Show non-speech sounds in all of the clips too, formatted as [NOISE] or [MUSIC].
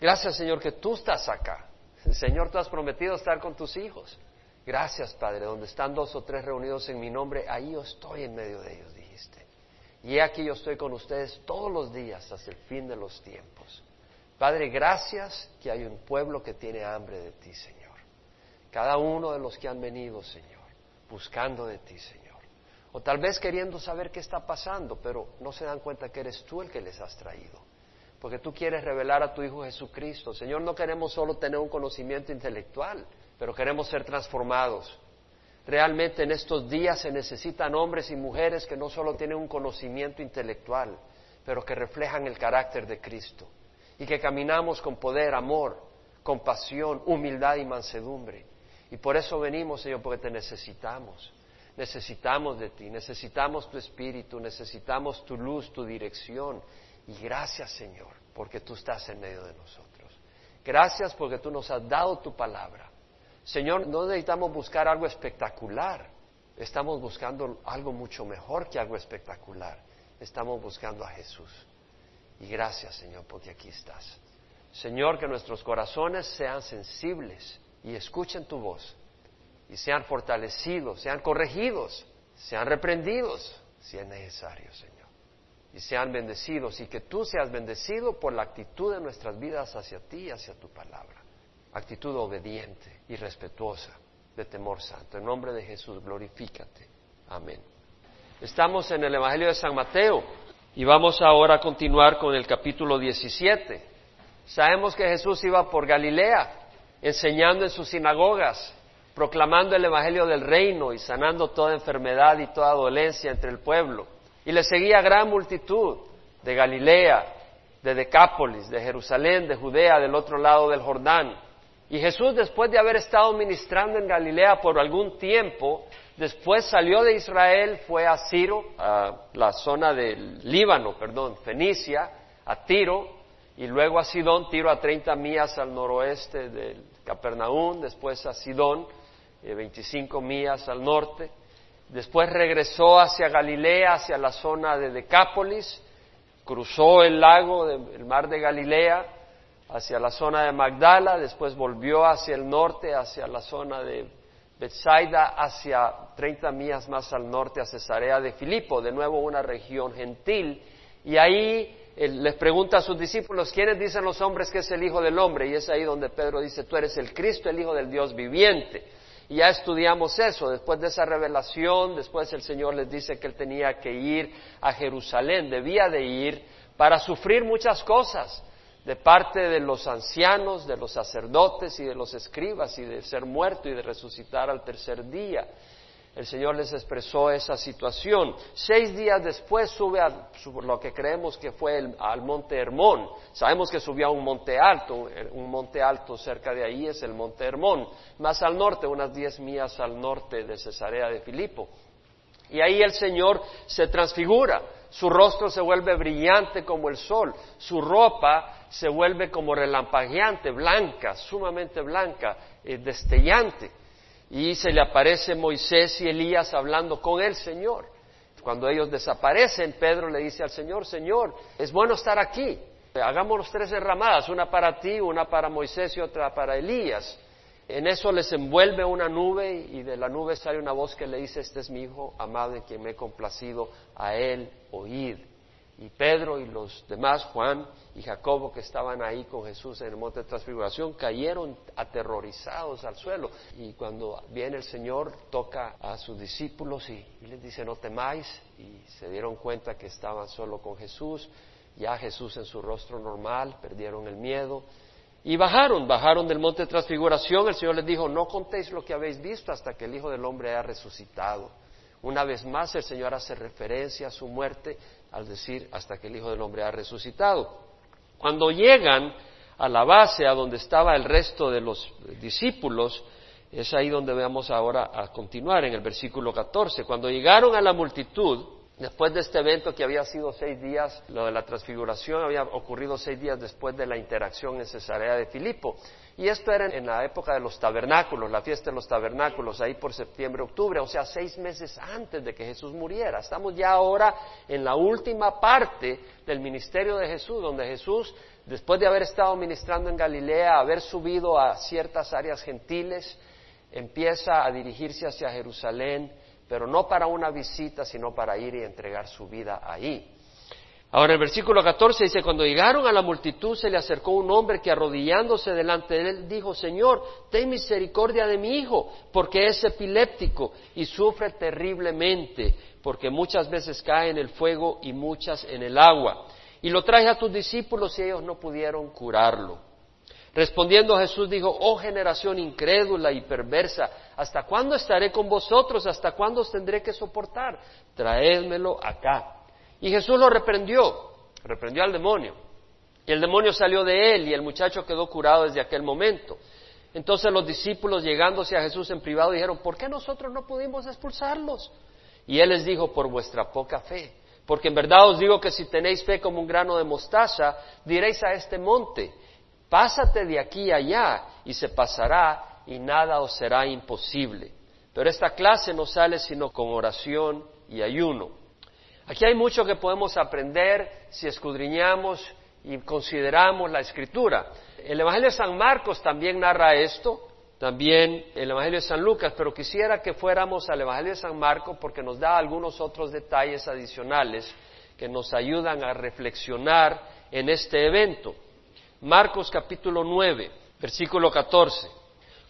Gracias, Señor, que tú estás acá. Señor, tú has prometido estar con tus hijos. Gracias, Padre, donde están dos o tres reunidos en mi nombre, ahí yo estoy en medio de ellos, dijiste. Y aquí yo estoy con ustedes todos los días hasta el fin de los tiempos. Padre, gracias que hay un pueblo que tiene hambre de ti, Señor. Cada uno de los que han venido, Señor, buscando de ti, Señor. O tal vez queriendo saber qué está pasando, pero no se dan cuenta que eres tú el que les has traído porque tú quieres revelar a tu Hijo Jesucristo. Señor, no queremos solo tener un conocimiento intelectual, pero queremos ser transformados. Realmente en estos días se necesitan hombres y mujeres que no solo tienen un conocimiento intelectual, pero que reflejan el carácter de Cristo y que caminamos con poder, amor, compasión, humildad y mansedumbre. Y por eso venimos, Señor, porque te necesitamos. Necesitamos de ti, necesitamos tu espíritu, necesitamos tu luz, tu dirección, y gracias, Señor, porque tú estás en medio de nosotros. Gracias porque tú nos has dado tu palabra. Señor, no necesitamos buscar algo espectacular. Estamos buscando algo mucho mejor que algo espectacular. Estamos buscando a Jesús. Y gracias, Señor, porque aquí estás. Señor, que nuestros corazones sean sensibles y escuchen tu voz. Y sean fortalecidos, sean corregidos, sean reprendidos, si es necesario, Señor y sean bendecidos y que tú seas bendecido por la actitud de nuestras vidas hacia ti y hacia tu palabra. Actitud obediente y respetuosa, de temor santo. En nombre de Jesús, glorifícate. Amén. Estamos en el Evangelio de San Mateo y vamos ahora a continuar con el capítulo 17. Sabemos que Jesús iba por Galilea enseñando en sus sinagogas, proclamando el Evangelio del reino y sanando toda enfermedad y toda dolencia entre el pueblo. Y le seguía gran multitud de Galilea, de Decápolis, de Jerusalén, de Judea, del otro lado del Jordán. Y Jesús, después de haber estado ministrando en Galilea por algún tiempo, después salió de Israel, fue a Ciro, a la zona del Líbano, perdón, Fenicia, a Tiro, y luego a Sidón, Tiro a 30 millas al noroeste de Capernaum, después a Sidón, 25 eh, millas al norte, Después regresó hacia Galilea, hacia la zona de Decápolis, cruzó el lago, el mar de Galilea, hacia la zona de Magdala, después volvió hacia el norte, hacia la zona de Bethsaida, hacia 30 millas más al norte, a Cesarea de Filipo, de nuevo una región gentil, y ahí les pregunta a sus discípulos, ¿quiénes dicen los hombres que es el Hijo del Hombre? Y es ahí donde Pedro dice, tú eres el Cristo, el Hijo del Dios viviente. Y ya estudiamos eso. Después de esa revelación, después el Señor les dice que Él tenía que ir a Jerusalén, debía de ir para sufrir muchas cosas de parte de los ancianos, de los sacerdotes y de los escribas y de ser muerto y de resucitar al tercer día el Señor les expresó esa situación. Seis días después sube a lo que creemos que fue al monte Hermón. Sabemos que subió a un monte alto, un monte alto cerca de ahí es el monte Hermón, más al norte, unas diez millas al norte de Cesarea de Filipo. Y ahí el Señor se transfigura, su rostro se vuelve brillante como el sol, su ropa se vuelve como relampagueante, blanca, sumamente blanca, eh, destellante y se le aparece Moisés y Elías hablando con el Señor. Cuando ellos desaparecen, Pedro le dice al Señor, Señor, es bueno estar aquí. Hagámonos tres derramadas, una para ti, una para Moisés y otra para Elías. En eso les envuelve una nube y de la nube sale una voz que le dice, este es mi hijo amado en quien me he complacido, a él oíd. Y Pedro y los demás, Juan y Jacobo, que estaban ahí con Jesús en el monte de transfiguración, cayeron aterrorizados al suelo. Y cuando viene el Señor, toca a sus discípulos y, les dice, no temáis. Y se dieron cuenta que estaban solo con Jesús, ya Jesús en su rostro normal, perdieron el miedo. Y bajaron, bajaron del monte de transfiguración. El Señor les dijo, no contéis lo que habéis visto hasta que el Hijo del Hombre haya resucitado. Una vez más el Señor hace referencia a su muerte al decir hasta que el Hijo del Hombre ha resucitado. Cuando llegan a la base, a donde estaba el resto de los discípulos, es ahí donde vamos ahora a continuar en el versículo 14. Cuando llegaron a la multitud, Después de este evento que había sido seis días, lo de la transfiguración había ocurrido seis días después de la interacción en Cesarea de Filipo. Y esto era en la época de los tabernáculos, la fiesta de los tabernáculos, ahí por septiembre, octubre, o sea, seis meses antes de que Jesús muriera. Estamos ya ahora en la última parte del ministerio de Jesús, donde Jesús, después de haber estado ministrando en Galilea, haber subido a ciertas áreas gentiles, empieza a dirigirse hacia Jerusalén pero no para una visita, sino para ir y entregar su vida ahí. Ahora el versículo 14 dice, cuando llegaron a la multitud se le acercó un hombre que arrodillándose delante de él dijo, Señor, ten misericordia de mi hijo, porque es epiléptico y sufre terriblemente, porque muchas veces cae en el fuego y muchas en el agua. Y lo traje a tus discípulos y ellos no pudieron curarlo. Respondiendo Jesús dijo, oh generación incrédula y perversa, ¿hasta cuándo estaré con vosotros? ¿Hasta cuándo os tendré que soportar? Traédmelo acá. Y Jesús lo reprendió, reprendió al demonio. Y el demonio salió de él y el muchacho quedó curado desde aquel momento. Entonces los discípulos llegándose a Jesús en privado dijeron, ¿por qué nosotros no pudimos expulsarlos? Y él les dijo, por vuestra poca fe. Porque en verdad os digo que si tenéis fe como un grano de mostaza, diréis a este monte, Pásate de aquí allá y se pasará y nada os será imposible. Pero esta clase no sale sino con oración y ayuno. Aquí hay mucho que podemos aprender si escudriñamos y consideramos la escritura. El Evangelio de San Marcos también narra esto, también el Evangelio de San Lucas, pero quisiera que fuéramos al Evangelio de San Marcos porque nos da algunos otros detalles adicionales que nos ayudan a reflexionar en este evento. Marcos capítulo 9, versículo 14.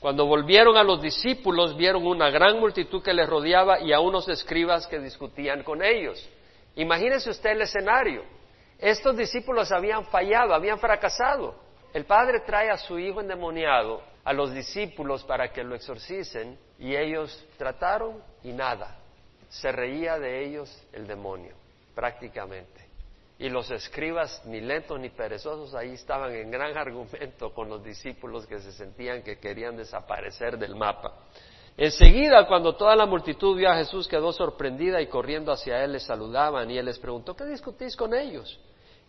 Cuando volvieron a los discípulos, vieron una gran multitud que les rodeaba y a unos escribas que discutían con ellos. Imagínese usted el escenario. Estos discípulos habían fallado, habían fracasado. El padre trae a su hijo endemoniado a los discípulos para que lo exorcicen y ellos trataron y nada. Se reía de ellos el demonio, prácticamente. Y los escribas, ni lentos ni perezosos, ahí estaban en gran [LAUGHS] argumento con los discípulos que se sentían que querían desaparecer del mapa. Enseguida, cuando toda la multitud vio a Jesús, quedó sorprendida y corriendo hacia él le saludaban y él les preguntó, ¿qué discutís con ellos?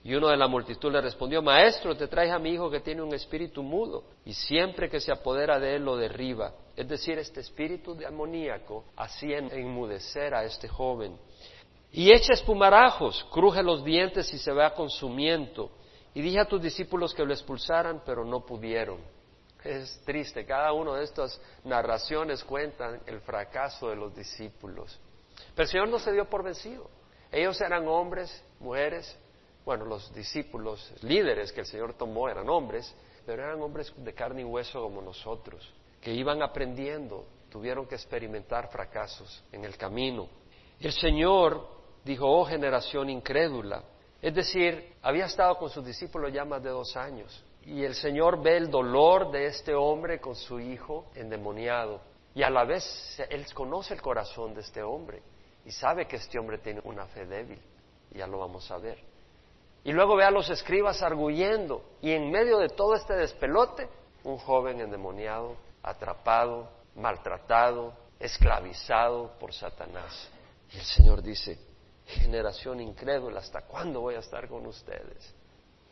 Y uno de la multitud le respondió, Maestro, te traes a mi hijo que tiene un espíritu mudo y siempre que se apodera de él lo derriba. Es decir, este espíritu demoníaco hacía enmudecer a este joven. Y echa espumarajos, cruje los dientes y se va consumiendo. Y dije a tus discípulos que lo expulsaran, pero no pudieron. Es triste, cada una de estas narraciones cuentan el fracaso de los discípulos. Pero el Señor no se dio por vencido. Ellos eran hombres, mujeres, bueno, los discípulos, líderes que el Señor tomó eran hombres, pero eran hombres de carne y hueso como nosotros, que iban aprendiendo, tuvieron que experimentar fracasos en el camino. El Señor dijo, oh generación incrédula. Es decir, había estado con sus discípulos ya más de dos años. Y el Señor ve el dolor de este hombre con su hijo endemoniado. Y a la vez Él conoce el corazón de este hombre y sabe que este hombre tiene una fe débil. Ya lo vamos a ver. Y luego ve a los escribas arguyendo. Y en medio de todo este despelote, un joven endemoniado, atrapado, maltratado, esclavizado por Satanás. Y el Señor dice, generación incrédula, ¿hasta cuándo voy a estar con ustedes?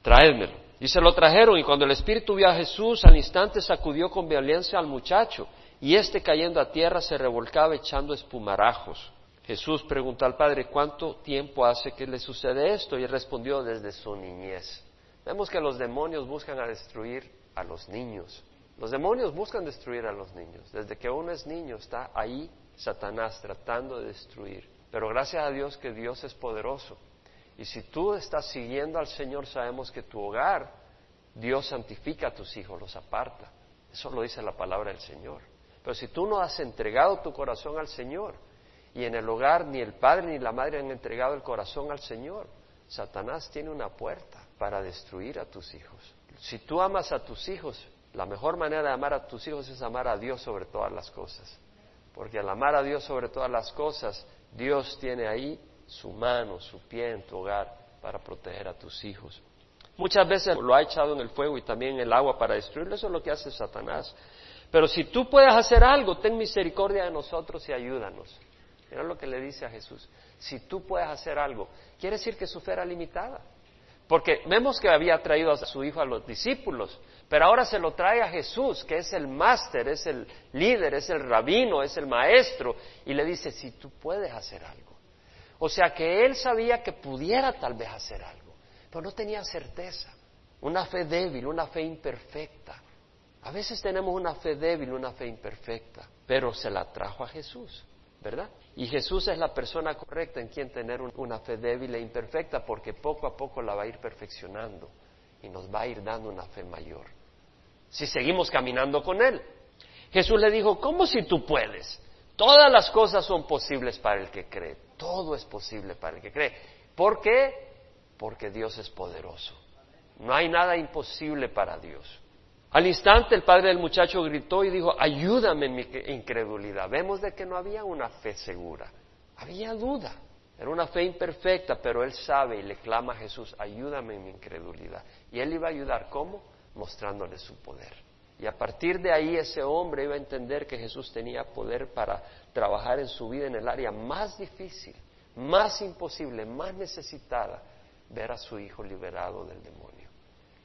Traédmelo. Y se lo trajeron, y cuando el Espíritu vio a Jesús, al instante sacudió con violencia al muchacho, y éste cayendo a tierra se revolcaba echando espumarajos. Jesús preguntó al Padre, ¿cuánto tiempo hace que le sucede esto? Y respondió, desde su niñez. Vemos que los demonios buscan a destruir a los niños. Los demonios buscan destruir a los niños. Desde que uno es niño está ahí Satanás tratando de destruir. Pero gracias a Dios que Dios es poderoso. Y si tú estás siguiendo al Señor, sabemos que tu hogar, Dios santifica a tus hijos, los aparta. Eso lo dice la palabra del Señor. Pero si tú no has entregado tu corazón al Señor, y en el hogar ni el padre ni la madre han entregado el corazón al Señor, Satanás tiene una puerta para destruir a tus hijos. Si tú amas a tus hijos, la mejor manera de amar a tus hijos es amar a Dios sobre todas las cosas. Porque al amar a Dios sobre todas las cosas, Dios tiene ahí su mano, su pie en tu hogar para proteger a tus hijos. Muchas veces lo ha echado en el fuego y también en el agua para destruirlo. Eso es lo que hace Satanás. Pero si tú puedes hacer algo, ten misericordia de nosotros y ayúdanos. Mira lo que le dice a Jesús. Si tú puedes hacer algo, quiere decir que su fe era limitada. Porque vemos que había traído a su hijo a los discípulos, pero ahora se lo trae a Jesús, que es el máster, es el líder, es el rabino, es el maestro, y le dice, si tú puedes hacer algo. O sea que él sabía que pudiera tal vez hacer algo, pero no tenía certeza. Una fe débil, una fe imperfecta. A veces tenemos una fe débil, una fe imperfecta, pero se la trajo a Jesús, ¿verdad? Y Jesús es la persona correcta en quien tener una fe débil e imperfecta porque poco a poco la va a ir perfeccionando y nos va a ir dando una fe mayor. Si seguimos caminando con Él. Jesús le dijo, ¿cómo si tú puedes? Todas las cosas son posibles para el que cree. Todo es posible para el que cree. ¿Por qué? Porque Dios es poderoso. No hay nada imposible para Dios. Al instante el padre del muchacho gritó y dijo, ayúdame en mi incredulidad. Vemos de que no había una fe segura, había duda. Era una fe imperfecta, pero él sabe y le clama a Jesús, ayúdame en mi incredulidad. Y él iba a ayudar, ¿cómo? Mostrándole su poder. Y a partir de ahí ese hombre iba a entender que Jesús tenía poder para trabajar en su vida en el área más difícil, más imposible, más necesitada, ver a su hijo liberado del demonio.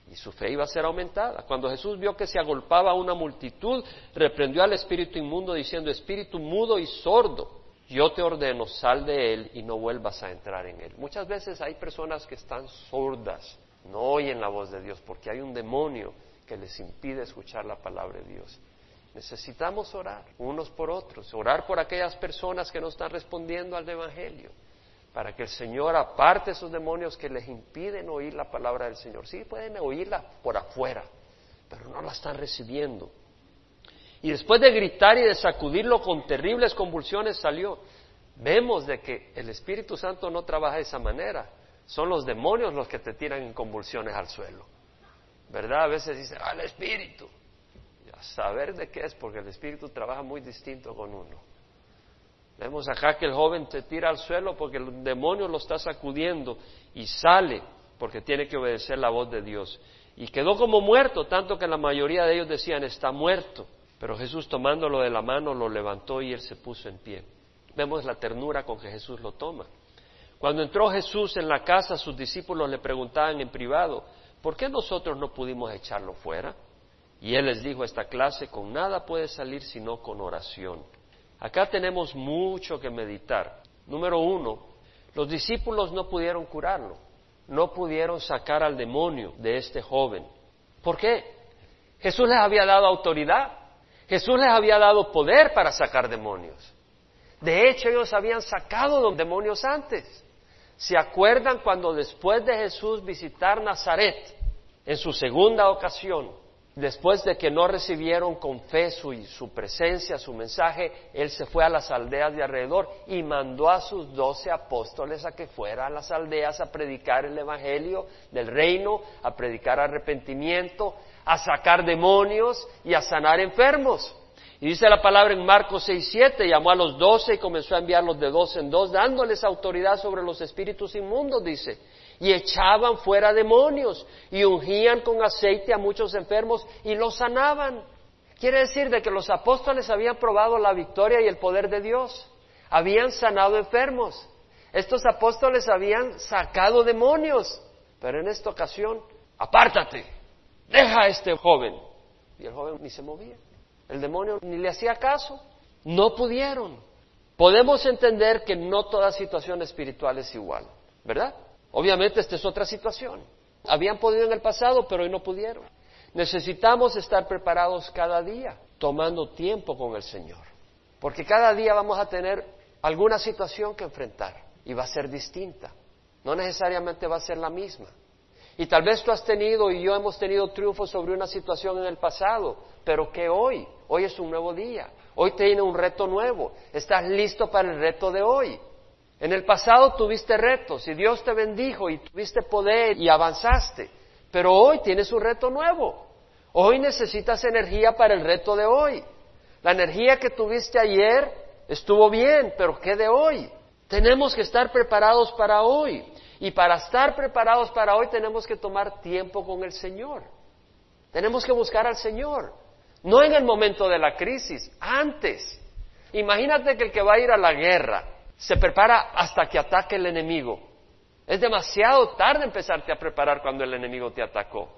Y su fe iba a ser aumentada. Cuando Jesús vio que se agolpaba a una multitud, reprendió al espíritu inmundo diciendo, espíritu mudo y sordo, yo te ordeno, sal de él y no vuelvas a entrar en él. Muchas veces hay personas que están sordas, no oyen la voz de Dios porque hay un demonio que les impide escuchar la palabra de Dios. Necesitamos orar unos por otros, orar por aquellas personas que no están respondiendo al Evangelio para que el Señor aparte esos demonios que les impiden oír la palabra del Señor. Sí, pueden oírla por afuera, pero no la están recibiendo. Y después de gritar y de sacudirlo con terribles convulsiones salió. Vemos de que el Espíritu Santo no trabaja de esa manera. Son los demonios los que te tiran en convulsiones al suelo. ¿Verdad? A veces dicen, al Espíritu. a saber de qué es, porque el Espíritu trabaja muy distinto con uno. Vemos acá que el joven se tira al suelo porque el demonio lo está sacudiendo y sale porque tiene que obedecer la voz de Dios. Y quedó como muerto, tanto que la mayoría de ellos decían, está muerto. Pero Jesús tomándolo de la mano lo levantó y él se puso en pie. Vemos la ternura con que Jesús lo toma. Cuando entró Jesús en la casa, sus discípulos le preguntaban en privado, ¿por qué nosotros no pudimos echarlo fuera? Y él les dijo, esta clase con nada puede salir sino con oración. Acá tenemos mucho que meditar. Número uno, los discípulos no pudieron curarlo, no pudieron sacar al demonio de este joven. ¿Por qué? Jesús les había dado autoridad, Jesús les había dado poder para sacar demonios. De hecho, ellos habían sacado los demonios antes. ¿Se acuerdan cuando después de Jesús visitar Nazaret, en su segunda ocasión, Después de que no recibieron con fe su, su, presencia, su mensaje, él se fue a las aldeas de alrededor y mandó a sus doce apóstoles a que fueran a las aldeas a predicar el Evangelio del reino, a predicar arrepentimiento, a sacar demonios y a sanar enfermos. Y dice la palabra en Marcos 6, 7, llamó a los doce y comenzó a enviarlos de dos en dos, dándoles autoridad sobre los espíritus inmundos, dice y echaban fuera demonios y ungían con aceite a muchos enfermos y los sanaban. Quiere decir de que los apóstoles habían probado la victoria y el poder de Dios, habían sanado enfermos. Estos apóstoles habían sacado demonios, pero en esta ocasión, apártate, deja a este joven. Y el joven ni se movía. El demonio ni le hacía caso. No pudieron. Podemos entender que no toda situación espiritual es igual, ¿verdad? Obviamente esta es otra situación. Habían podido en el pasado, pero hoy no pudieron. Necesitamos estar preparados cada día, tomando tiempo con el Señor. Porque cada día vamos a tener alguna situación que enfrentar y va a ser distinta. No necesariamente va a ser la misma. Y tal vez tú has tenido y yo hemos tenido triunfo sobre una situación en el pasado, pero que hoy, hoy es un nuevo día, hoy tiene un reto nuevo, estás listo para el reto de hoy. En el pasado tuviste retos y Dios te bendijo y tuviste poder y avanzaste, pero hoy tienes un reto nuevo. Hoy necesitas energía para el reto de hoy. La energía que tuviste ayer estuvo bien, pero ¿qué de hoy? Tenemos que estar preparados para hoy. Y para estar preparados para hoy tenemos que tomar tiempo con el Señor. Tenemos que buscar al Señor. No en el momento de la crisis, antes. Imagínate que el que va a ir a la guerra Se prepara hasta que ataque el enemigo. Es demasiado tarde empezarte a preparar cuando el enemigo te atacó.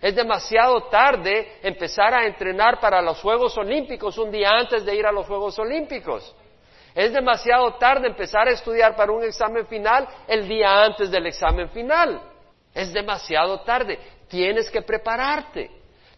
Es demasiado tarde empezar a entrenar para los Juegos Olímpicos un día antes de ir a los Juegos Olímpicos. Es demasiado tarde empezar a estudiar para un examen final el día antes del examen final. Es demasiado tarde. Tienes que prepararte.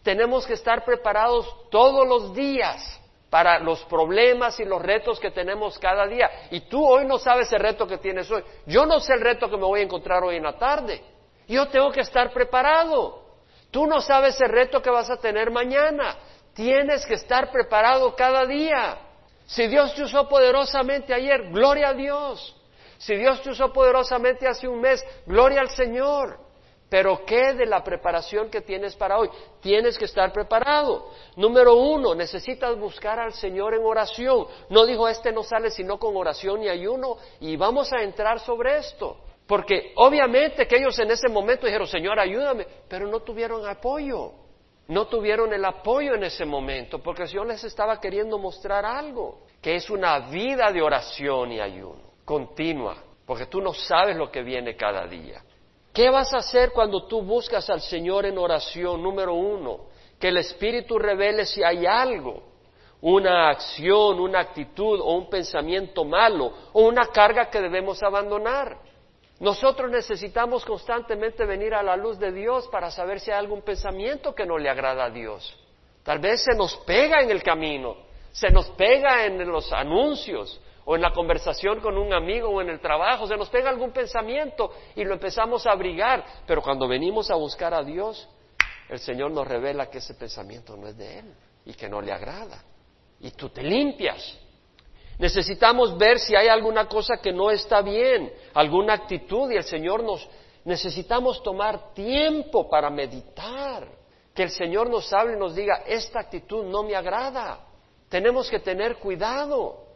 Tenemos que estar preparados todos los días para los problemas y los retos que tenemos cada día. Y tú hoy no sabes el reto que tienes hoy. Yo no sé el reto que me voy a encontrar hoy en la tarde. Yo tengo que estar preparado. Tú no sabes el reto que vas a tener mañana. Tienes que estar preparado cada día. Si Dios te usó poderosamente ayer, gloria a Dios. Si Dios te usó poderosamente hace un mes, gloria al Señor. Pero ¿qué de la preparación que tienes para hoy? Tienes que estar preparado. Número uno, necesitas buscar al Señor en oración. No dijo, este no sale sino con oración y ayuno. Y vamos a entrar sobre esto. Porque obviamente que ellos en ese momento dijeron, Señor, ayúdame, pero no tuvieron apoyo. No tuvieron el apoyo en ese momento, porque el Señor les estaba queriendo mostrar algo, que es una vida de oración y ayuno, continua, porque tú no sabes lo que viene cada día. ¿Qué vas a hacer cuando tú buscas al Señor en oración? Número uno, que el Espíritu revele si hay algo, una acción, una actitud o un pensamiento malo o una carga que debemos abandonar. Nosotros necesitamos constantemente venir a la luz de Dios para saber si hay algún pensamiento que no le agrada a Dios. Tal vez se nos pega en el camino, se nos pega en los anuncios, o en la conversación con un amigo o en el trabajo, se nos pega algún pensamiento y lo empezamos a abrigar, pero cuando venimos a buscar a Dios, el Señor nos revela que ese pensamiento no es de Él y que no le agrada. Y tú te limpias. Necesitamos ver si hay alguna cosa que no está bien, alguna actitud y el Señor nos necesitamos tomar tiempo para meditar, que el Señor nos hable y nos diga, esta actitud no me agrada. Tenemos que tener cuidado.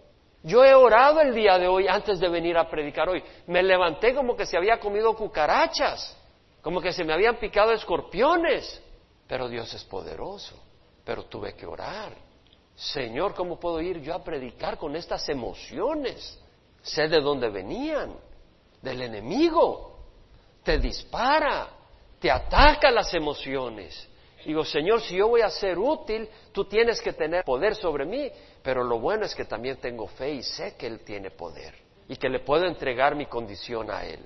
Yo he orado el día de hoy antes de venir a predicar hoy. Me levanté como que se había comido cucarachas, como que se me habían picado escorpiones. Pero Dios es poderoso. Pero tuve que orar. Señor, ¿cómo puedo ir yo a predicar con estas emociones? Sé de dónde venían. Del enemigo. Te dispara. Te ataca las emociones. Digo, Señor, si yo voy a ser útil, tú tienes que tener poder sobre mí. Pero lo bueno es que también tengo fe y sé que Él tiene poder y que le puedo entregar mi condición a Él.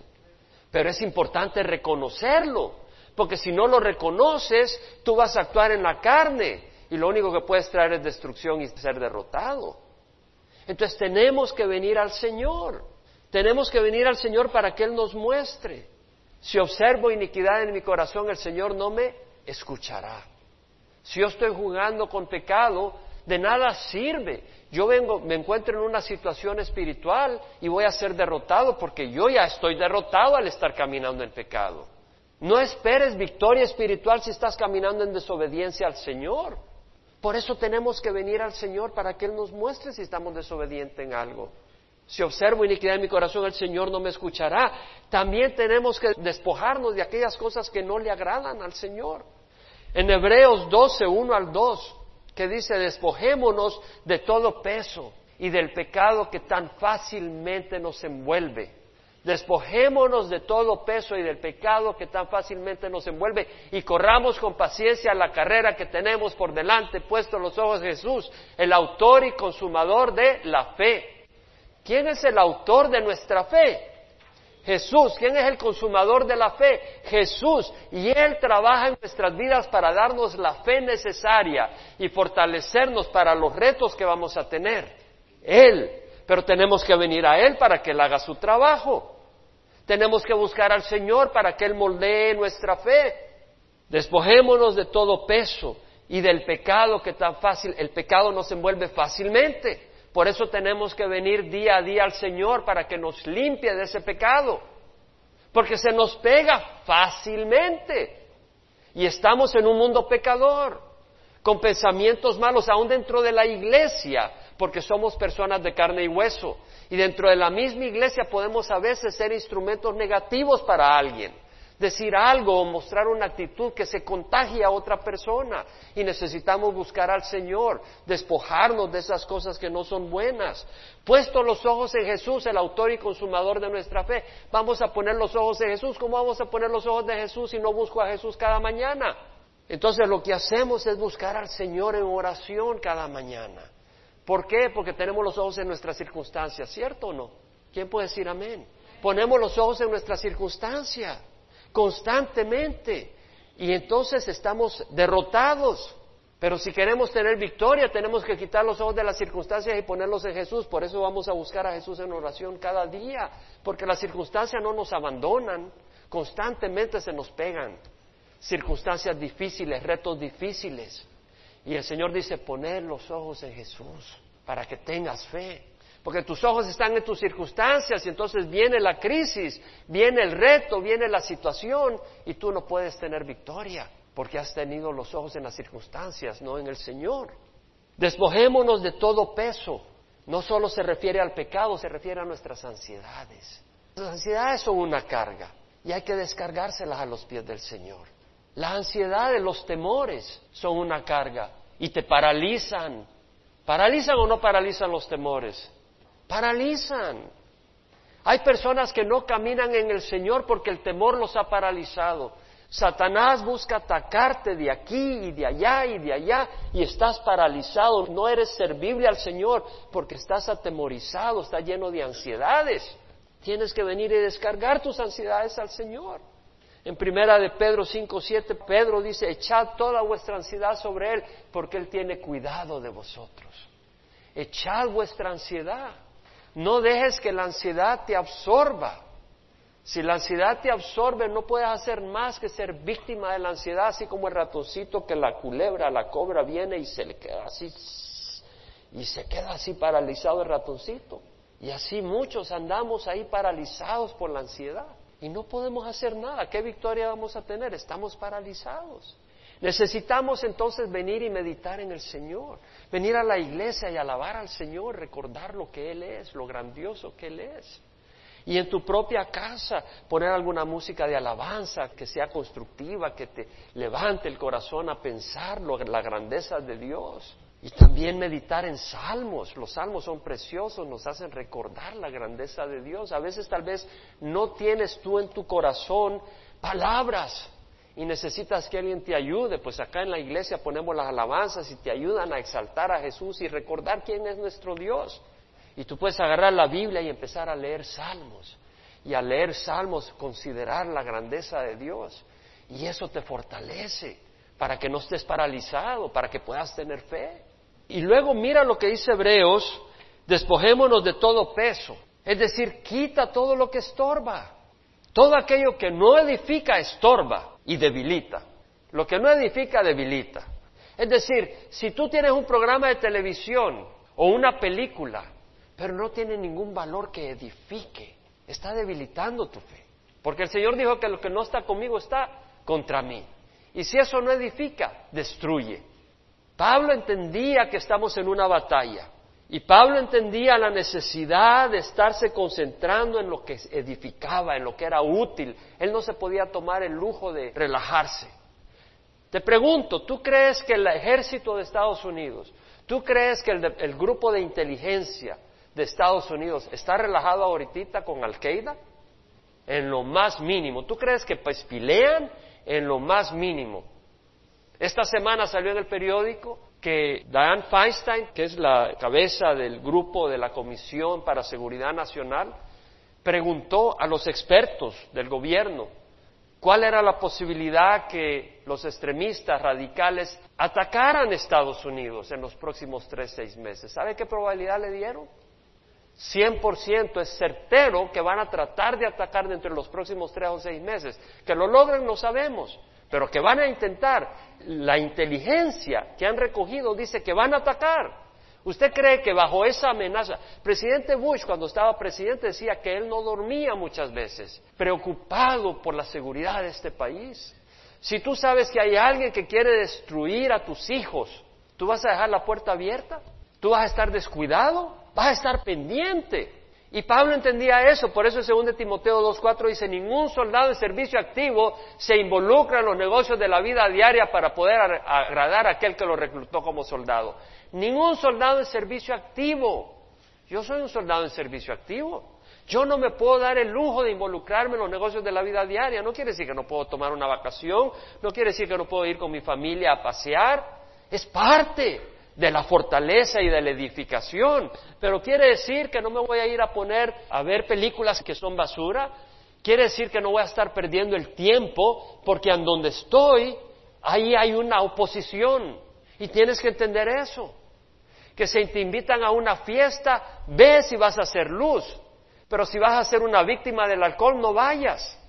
Pero es importante reconocerlo, porque si no lo reconoces, tú vas a actuar en la carne y lo único que puedes traer es destrucción y ser derrotado. Entonces tenemos que venir al Señor, tenemos que venir al Señor para que Él nos muestre. Si observo iniquidad en mi corazón, el Señor no me escuchará. Si yo estoy jugando con pecado, de nada sirve. Yo vengo, me encuentro en una situación espiritual y voy a ser derrotado porque yo ya estoy derrotado al estar caminando en pecado. No esperes victoria espiritual si estás caminando en desobediencia al Señor. Por eso tenemos que venir al Señor para que Él nos muestre si estamos desobedientes en algo. Si observo iniquidad en mi corazón, el Señor no me escuchará. También tenemos que despojarnos de aquellas cosas que no le agradan al Señor. En Hebreos 12, 1 al 2, que dice, despojémonos de todo peso y del pecado que tan fácilmente nos envuelve. Despojémonos de todo peso y del pecado que tan fácilmente nos envuelve y corramos con paciencia la carrera que tenemos por delante, puesto los ojos de Jesús, el autor y consumador de la fe. ¿Quién es el autor de nuestra fe? Jesús, ¿quién es el consumador de la fe? Jesús. Y Él trabaja en nuestras vidas para darnos la fe necesaria y fortalecernos para los retos que vamos a tener. Él. Pero tenemos que venir a Él para que Él haga su trabajo. Tenemos que buscar al Señor para que Él moldee nuestra fe. Despojémonos de todo peso y del pecado que tan fácil, el pecado nos envuelve fácilmente. Por eso tenemos que venir día a día al Señor para que nos limpie de ese pecado. Porque se nos pega fácilmente. Y estamos en un mundo pecador, con pensamientos malos, aún dentro de la iglesia, porque somos personas de carne y hueso. Y dentro de la misma iglesia podemos a veces ser instrumentos negativos para alguien. Decir algo o mostrar una actitud que se contagie a otra persona. Y necesitamos buscar al Señor, despojarnos de esas cosas que no son buenas. Puesto los ojos en Jesús, el autor y consumador de nuestra fe, vamos a poner los ojos en Jesús. ¿Cómo vamos a poner los ojos de Jesús si no busco a Jesús cada mañana? Entonces lo que hacemos es buscar al Señor en oración cada mañana. ¿Por qué? Porque tenemos los ojos en nuestras circunstancias, ¿cierto o no? ¿Quién puede decir amén? Ponemos los ojos en nuestras circunstancias constantemente y entonces estamos derrotados. Pero si queremos tener victoria, tenemos que quitar los ojos de las circunstancias y ponerlos en Jesús. Por eso vamos a buscar a Jesús en oración cada día, porque las circunstancias no nos abandonan, constantemente se nos pegan. Circunstancias difíciles, retos difíciles. Y el Señor dice, poner los ojos en Jesús para que tengas fe porque tus ojos están en tus circunstancias y entonces viene la crisis, viene el reto, viene la situación y tú no puedes tener victoria porque has tenido los ojos en las circunstancias, no en el Señor. Despojémonos de todo peso. No solo se refiere al pecado, se refiere a nuestras ansiedades. Las ansiedades son una carga y hay que descargárselas a los pies del Señor. Las ansiedades, los temores son una carga y te paralizan. ¿Paralizan o no paralizan los temores? Paralizan. Hay personas que no caminan en el Señor porque el temor los ha paralizado. Satanás busca atacarte de aquí y de allá y de allá y estás paralizado, no eres servible al Señor porque estás atemorizado, estás lleno de ansiedades. Tienes que venir y descargar tus ansiedades al Señor. En primera de Pedro 5, 7, Pedro dice, echad toda vuestra ansiedad sobre Él porque Él tiene cuidado de vosotros. Echad vuestra ansiedad. No dejes que la ansiedad te absorba. Si la ansiedad te absorbe, no puedes hacer más que ser víctima de la ansiedad, así como el ratoncito que la culebra, la cobra viene y se le queda así, y se queda así paralizado el ratoncito. Y así muchos andamos ahí paralizados por la ansiedad y no podemos hacer nada. ¿Qué victoria vamos a tener? Estamos paralizados. Necesitamos entonces venir y meditar en el Señor, venir a la iglesia y alabar al Señor, recordar lo que Él es, lo grandioso que Él es. Y en tu propia casa poner alguna música de alabanza que sea constructiva, que te levante el corazón a pensar la grandeza de Dios. Y también meditar en salmos. Los salmos son preciosos, nos hacen recordar la grandeza de Dios. A veces tal vez no tienes tú en tu corazón palabras y necesitas que alguien te ayude, pues acá en la iglesia ponemos las alabanzas y te ayudan a exaltar a Jesús y recordar quién es nuestro Dios. Y tú puedes agarrar la Biblia y empezar a leer salmos. Y al leer salmos considerar la grandeza de Dios. Y eso te fortalece para que no estés paralizado, para que puedas tener fe. Y luego mira lo que dice Hebreos, despojémonos de todo peso. Es decir, quita todo lo que estorba. Todo aquello que no edifica estorba y debilita. Lo que no edifica debilita. Es decir, si tú tienes un programa de televisión o una película, pero no tiene ningún valor que edifique, está debilitando tu fe. Porque el Señor dijo que lo que no está conmigo está contra mí. Y si eso no edifica, destruye. Pablo entendía que estamos en una batalla. Y Pablo entendía la necesidad de estarse concentrando en lo que edificaba, en lo que era útil. Él no se podía tomar el lujo de relajarse. Te pregunto, ¿tú crees que el ejército de Estados Unidos, tú crees que el, grupo de inteligencia de Estados Unidos está relajado ahorita con Al-Qaeda? En lo más mínimo. ¿Tú crees que pues pilean en lo más mínimo? Esta semana salió en el periódico que Diane Feinstein, que es la cabeza del grupo de la Comisión para Seguridad Nacional, preguntó a los expertos del gobierno cuál era la posibilidad que los extremistas radicales atacaran Estados Unidos en los próximos tres, seis meses. ¿Sabe qué probabilidad le dieron? 100% es certero que van a tratar de atacar dentro de los próximos tres o seis meses. Que lo logren no sabemos, pero que van a intentar, la inteligencia que han recogido dice que van a atacar. ¿Usted cree que bajo esa amenaza, presidente Bush cuando estaba presidente decía que él no dormía muchas veces, preocupado por la seguridad de este país? Si tú sabes que hay alguien que quiere destruir a tus hijos, ¿tú vas a dejar la puerta abierta? ¿Tú vas a estar descuidado? ¿Vas a estar pendiente? Y Pablo entendía eso, por eso en 2 Timoteo 2.4 dice, ningún soldado en servicio activo se involucra en los negocios de la vida diaria para poder agradar a aquel que lo reclutó como soldado. Ningún soldado en servicio activo. Yo soy un soldado en servicio activo. Yo no me puedo dar el lujo de involucrarme en los negocios de la vida diaria. No quiere decir que no puedo tomar una vacación, no quiere decir que no puedo ir con mi familia a pasear. Es parte de la fortaleza y de la edificación. Pero quiere decir que no me voy a ir a poner a ver películas que son basura. Quiere decir que no voy a estar perdiendo el tiempo porque en donde estoy, ahí hay una oposición. Y tienes que entender eso. Que si te invitan a una fiesta, ve si vas a hacer luz. Pero si vas a ser una víctima del alcohol, no vayas.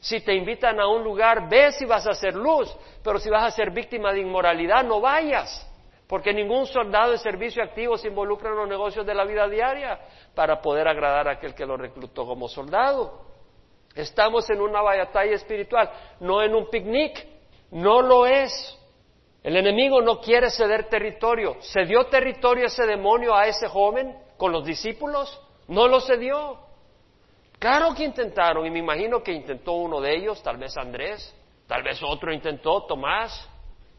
Si te invitan a un lugar, ve si vas a ser luz. Pero si vas a ser víctima de inmoralidad, no vayas. Porque ningún soldado de servicio activo se involucra en los negocios de la vida diaria para poder agradar a aquel que lo reclutó como soldado. Estamos en una batalla espiritual, no en un picnic. No lo es. El enemigo no quiere ceder territorio. ¿Cedió territorio ese demonio a ese joven con los discípulos? No lo cedió. Claro que intentaron, y me imagino que intentó uno de ellos, tal vez Andrés, tal vez otro intentó, Tomás,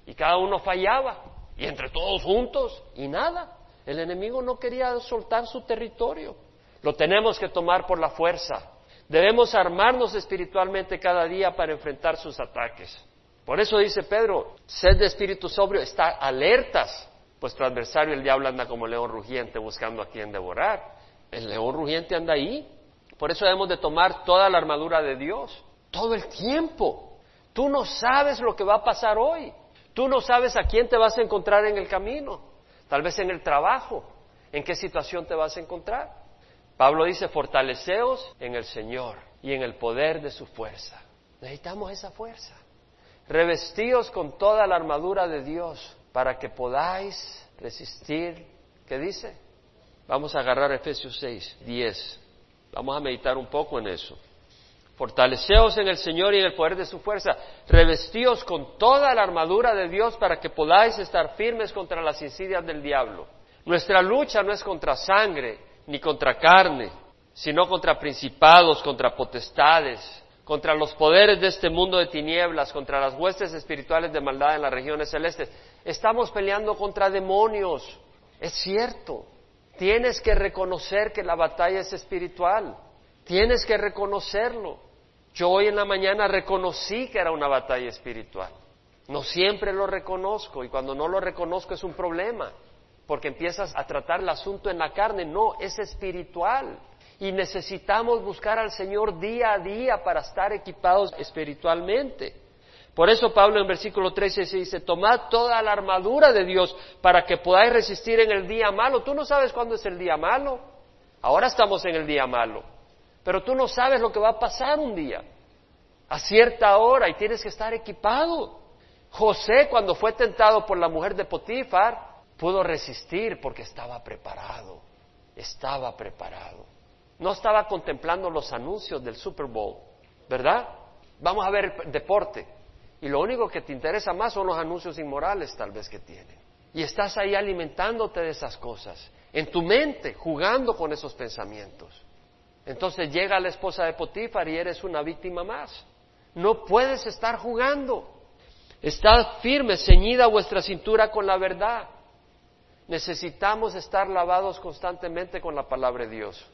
y cada uno fallaba y entre todos juntos y nada. El enemigo no quería soltar su territorio. Lo tenemos que tomar por la fuerza. Debemos armarnos espiritualmente cada día para enfrentar sus ataques. Por eso dice Pedro, sed de espíritu sobrio, está alertas, pues adversario el diablo anda como león rugiente buscando a quien devorar. El león rugiente anda ahí. Por eso debemos de tomar toda la armadura de Dios, todo el tiempo. Tú no sabes lo que va a pasar hoy. Tú no sabes a quién te vas a encontrar en el camino, tal vez en el trabajo, en qué situación te vas a encontrar. Pablo dice, fortaleceos en el Señor y en el poder de su fuerza. Necesitamos esa fuerza. Revestíos con toda la armadura de Dios para que podáis resistir. ¿Qué dice? Vamos a agarrar Efesios 6, 10. Vamos a meditar un poco en eso. Fortaleceos en el Señor y en el poder de su fuerza. Revestíos con toda la armadura de Dios para que podáis estar firmes contra las insidias del diablo. Nuestra lucha no es contra sangre ni contra carne, sino contra principados, contra potestades, contra los poderes de este mundo de tinieblas, contra las huestes espirituales de maldad en las regiones celestes. Estamos peleando contra demonios. Es cierto. Tienes que reconocer que la batalla es espiritual. Tienes que reconocerlo. Yo hoy en la mañana reconocí que era una batalla espiritual. No siempre lo reconozco y cuando no lo reconozco es un problema, porque empiezas a tratar el asunto en la carne. No, es espiritual. Y necesitamos buscar al Señor día a día para estar equipados espiritualmente. Por eso Pablo en versículo 13 se dice, tomad toda la armadura de Dios para que podáis resistir en el día malo. Tú no sabes cuándo es el día malo. Ahora estamos en el día malo. Pero tú no sabes lo que va a pasar un día, a cierta hora, y tienes que estar equipado. José, cuando fue tentado por la mujer de Potifar, pudo resistir porque estaba preparado, estaba preparado. No estaba contemplando los anuncios del Super Bowl, ¿verdad? Vamos a ver deporte. Y lo único que te interesa más son los anuncios inmorales tal vez que tienen. Y estás ahí alimentándote de esas cosas, en tu mente, jugando con esos pensamientos. Entonces llega la esposa de Potifar y eres una víctima más. No puedes estar jugando. Estad firme, ceñida vuestra cintura con la verdad. Necesitamos estar lavados constantemente con la palabra de Dios.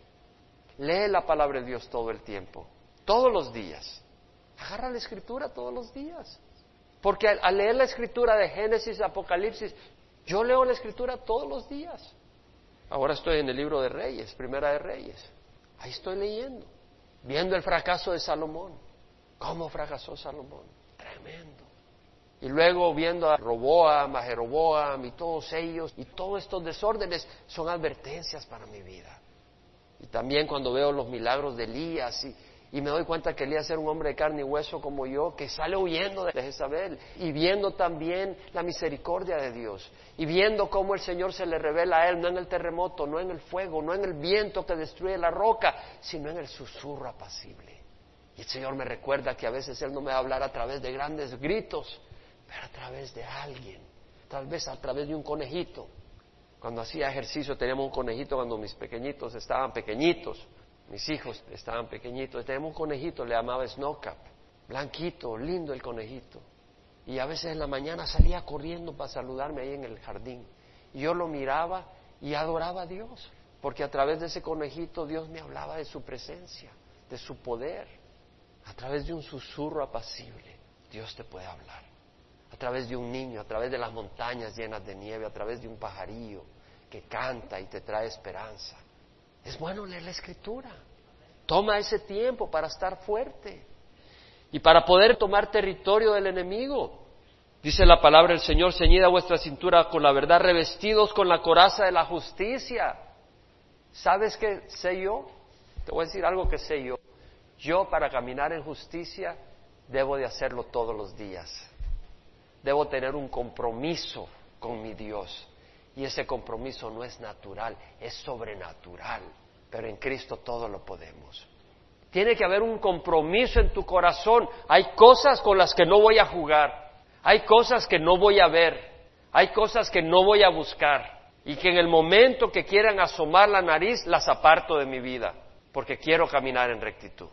Lee la palabra de Dios todo el tiempo, todos los días. Agarra la escritura todos los días. Porque al, leer la escritura de Génesis, Apocalipsis, yo leo la escritura todos los días. Ahora estoy en el libro de Reyes, Primera de Reyes. Ahí estoy leyendo, viendo el fracaso de Salomón. ¿Cómo fracasó Salomón? Tremendo. Y luego viendo a Roboam, a Jeroboam y todos ellos, y todos estos desórdenes son advertencias para mi vida. Y también cuando veo los milagros de Elías y, y me doy cuenta que Elías era un hombre de carne y hueso como yo, que sale huyendo de Jezabel y viendo también la misericordia de Dios y viendo cómo el Señor se le revela a él, no en el terremoto, no en el fuego, no en el viento que destruye la roca, sino en el susurro apacible. Y el Señor me recuerda que a veces Él no me va a hablar a través de grandes gritos, pero a través de alguien, tal vez a través de un conejito, Cuando hacía ejercicio teníamos un conejito cuando mis pequeñitos estaban pequeñitos, mis hijos estaban pequeñitos, teníamos un conejito, le llamaba Snowcap, blanquito, lindo el conejito. Y a veces en la mañana salía corriendo para saludarme ahí en el jardín. Y yo lo miraba y adoraba a Dios, porque a través de ese conejito Dios me hablaba de su presencia, de su poder. A través de un susurro apacible, Dios te puede hablar. A través de un niño, a través de las montañas llenas de nieve, a través de un pajarillo que canta y te trae esperanza. Es bueno leer la escritura. Toma ese tiempo para estar fuerte y para poder tomar territorio del enemigo. Dice la palabra del Señor, ceñida vuestra cintura con la verdad, revestidos con la coraza de la justicia. ¿Sabes qué sé yo? Te voy a decir algo que sé yo. Yo para caminar en justicia debo de hacerlo todos los días. Debo tener un compromiso con mi Dios. Y ese compromiso no es natural, es sobrenatural. Pero en Cristo todo lo podemos. Tiene que haber un compromiso en tu corazón. Hay cosas con las que no voy a jugar. Hay cosas que no voy a ver. Hay cosas que no voy a buscar. Y que en el momento que quieran asomar la nariz, las aparto de mi vida. Porque quiero caminar en rectitud.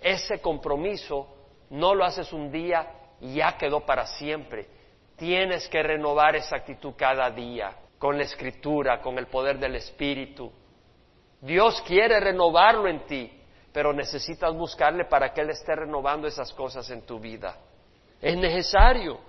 Ese compromiso no lo haces un día y ya quedó para siempre. Tienes que renovar esa actitud cada día, con la escritura, con el poder del Espíritu. Dios quiere renovarlo en ti pero necesitas buscarle para que Él esté renovando esas cosas en tu vida. Es necesario.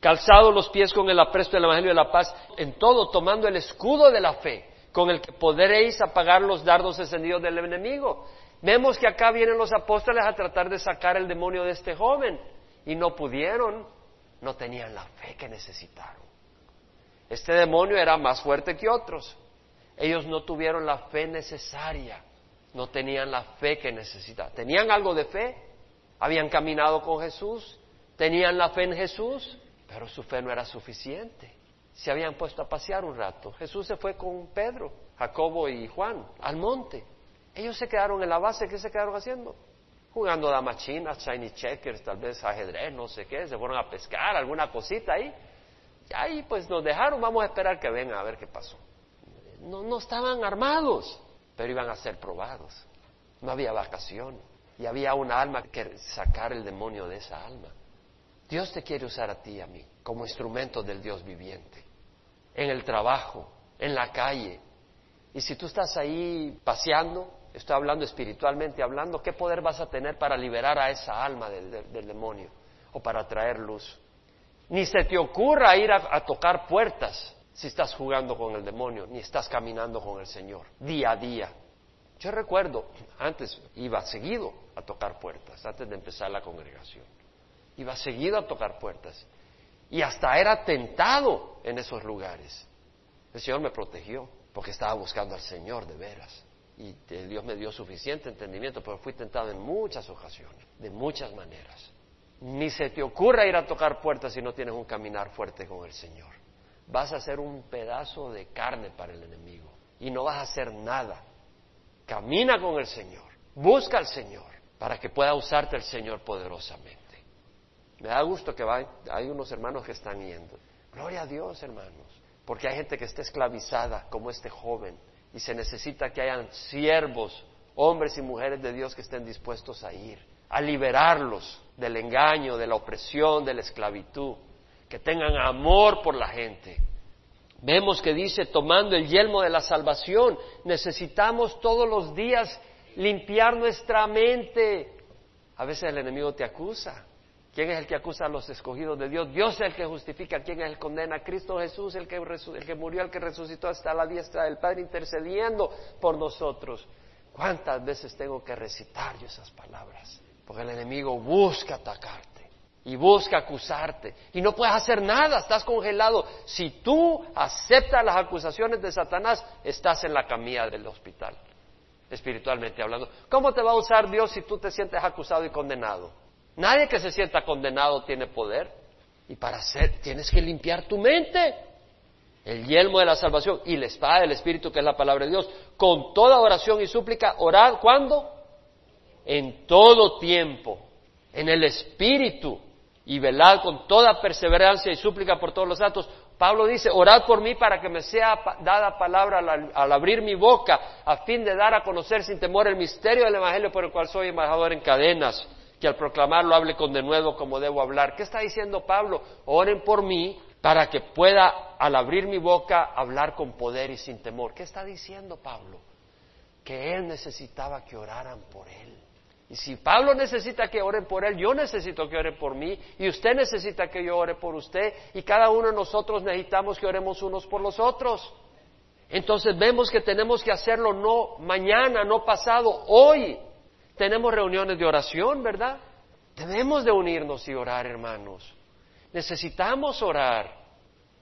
Calzado los pies con el apresto del Evangelio de la paz, en todo tomando el escudo de la fe, con el que podréis apagar los dardos encendidos del enemigo. Vemos que acá vienen los apóstoles a tratar de sacar el demonio de este joven y no pudieron, no tenían la fe que necesitaron. Este demonio era más fuerte que otros. Ellos no tuvieron la fe necesaria no tenían la fe que necesitaban. Tenían algo de fe, habían caminado con Jesús, tenían la fe en Jesús, pero su fe no era suficiente. Se habían puesto a pasear un rato. Jesús se fue con Pedro, Jacobo y Juan al monte. Ellos se quedaron en la base, ¿qué se quedaron haciendo? Jugando damas chinas, shiny checkers, tal vez ajedrez, no sé qué, se fueron a pescar, alguna cosita ahí. Ahí pues nos dejaron, vamos a esperar que vengan a ver qué pasó. No, no estaban armados pero iban a ser probados. No había vacación y había una alma que sacar el demonio de esa alma. Dios te quiere usar a ti y a mí como instrumento del Dios viviente, en el trabajo, en la calle. Y si tú estás ahí paseando, estoy hablando espiritualmente, hablando, ¿qué poder vas a tener para liberar a esa alma del, demonio o para traer luz? Ni se te ocurra ir a tocar puertas si estás jugando con el demonio, ni estás caminando con el Señor, día a día. Yo recuerdo, antes iba seguido a tocar puertas, antes de empezar la congregación. Iba seguido a tocar puertas. Y hasta era tentado en esos lugares. El Señor me protegió, porque estaba buscando al Señor de veras. Y Dios me dio suficiente entendimiento, pero fui tentado en muchas ocasiones, de muchas maneras. Ni se te ocurra ir a tocar puertas si no tienes un caminar fuerte con el Señor vas a ser un pedazo de carne para el enemigo y no vas a hacer nada. Camina con el Señor, busca al Señor para que pueda usarte el Señor poderosamente. Me da gusto que hay unos hermanos que están yendo. Gloria a Dios, hermanos, porque hay gente que está esclavizada como este joven y se necesita que hayan siervos, hombres y mujeres de Dios que estén dispuestos a ir, a liberarlos del engaño, de la opresión, de la esclavitud que tengan amor por la gente. Vemos que dice, tomando el yelmo de la salvación, necesitamos todos los días limpiar nuestra mente. A veces el enemigo te acusa. ¿Quién es el que acusa a los escogidos de Dios? Dios es el que justifica. ¿Quién es el que condena? Cristo Jesús, el que, el que murió, el que resucitó hasta la diestra del Padre, intercediendo por nosotros. ¿Cuántas veces tengo que recitar yo esas palabras? Porque el enemigo busca atacarte y busca acusarte y no puedes hacer nada, estás congelado. Si tú aceptas las acusaciones de Satanás, estás en la camilla del hospital, espiritualmente hablando. ¿Cómo te va a usar Dios si tú te sientes acusado y condenado? Nadie que se sienta condenado tiene poder. Y para hacer, tienes que limpiar tu mente. El yelmo de la salvación y la espada del Espíritu, que es la palabra de Dios, con toda oración y súplica, orar, ¿cuándo? En todo tiempo, en el Espíritu y velad con toda perseverancia y súplica por todos los actos. Pablo dice, orad por mí para que me sea dada palabra al, abrir mi boca, a fin de dar a conocer sin temor el misterio del Evangelio por el cual soy embajador en cadenas, que al proclamarlo hable con denuedo como debo hablar. ¿Qué está diciendo Pablo? Oren por mí para que pueda, al abrir mi boca, hablar con poder y sin temor. ¿Qué está diciendo Pablo? Que él necesitaba que oraran por él. Y si Pablo necesita que oren por él, yo necesito que oren por mí, y usted necesita que yo ore por usted, y cada uno de nosotros necesitamos que oremos unos por los otros. Entonces vemos que tenemos que hacerlo no mañana, no pasado, hoy. Tenemos reuniones de oración, ¿verdad? Debemos de unirnos y orar, hermanos. Necesitamos orar.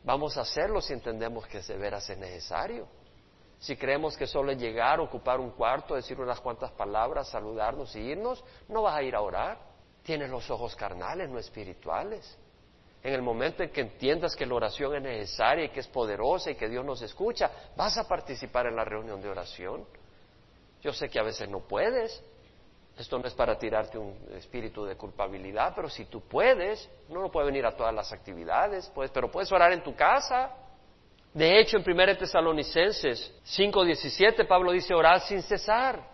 Vamos a hacerlo si entendemos que de veras es necesario. Si creemos que solo es llegar, ocupar un cuarto, decir unas cuantas palabras, saludarnos y irnos, no vas a ir a orar. Tienes los ojos carnales, no espirituales. En el momento en que entiendas que la oración es necesaria y que es poderosa y que Dios nos escucha, vas a participar en la reunión de oración. Yo sé que a veces no puedes, esto no es para tirarte un espíritu de culpabilidad, pero si tú puedes, uno no puede venir a todas las actividades, pues, pero puedes orar en tu casa. De hecho, en 1 Tesalonicenses 5:17, Pablo dice, orad sin cesar.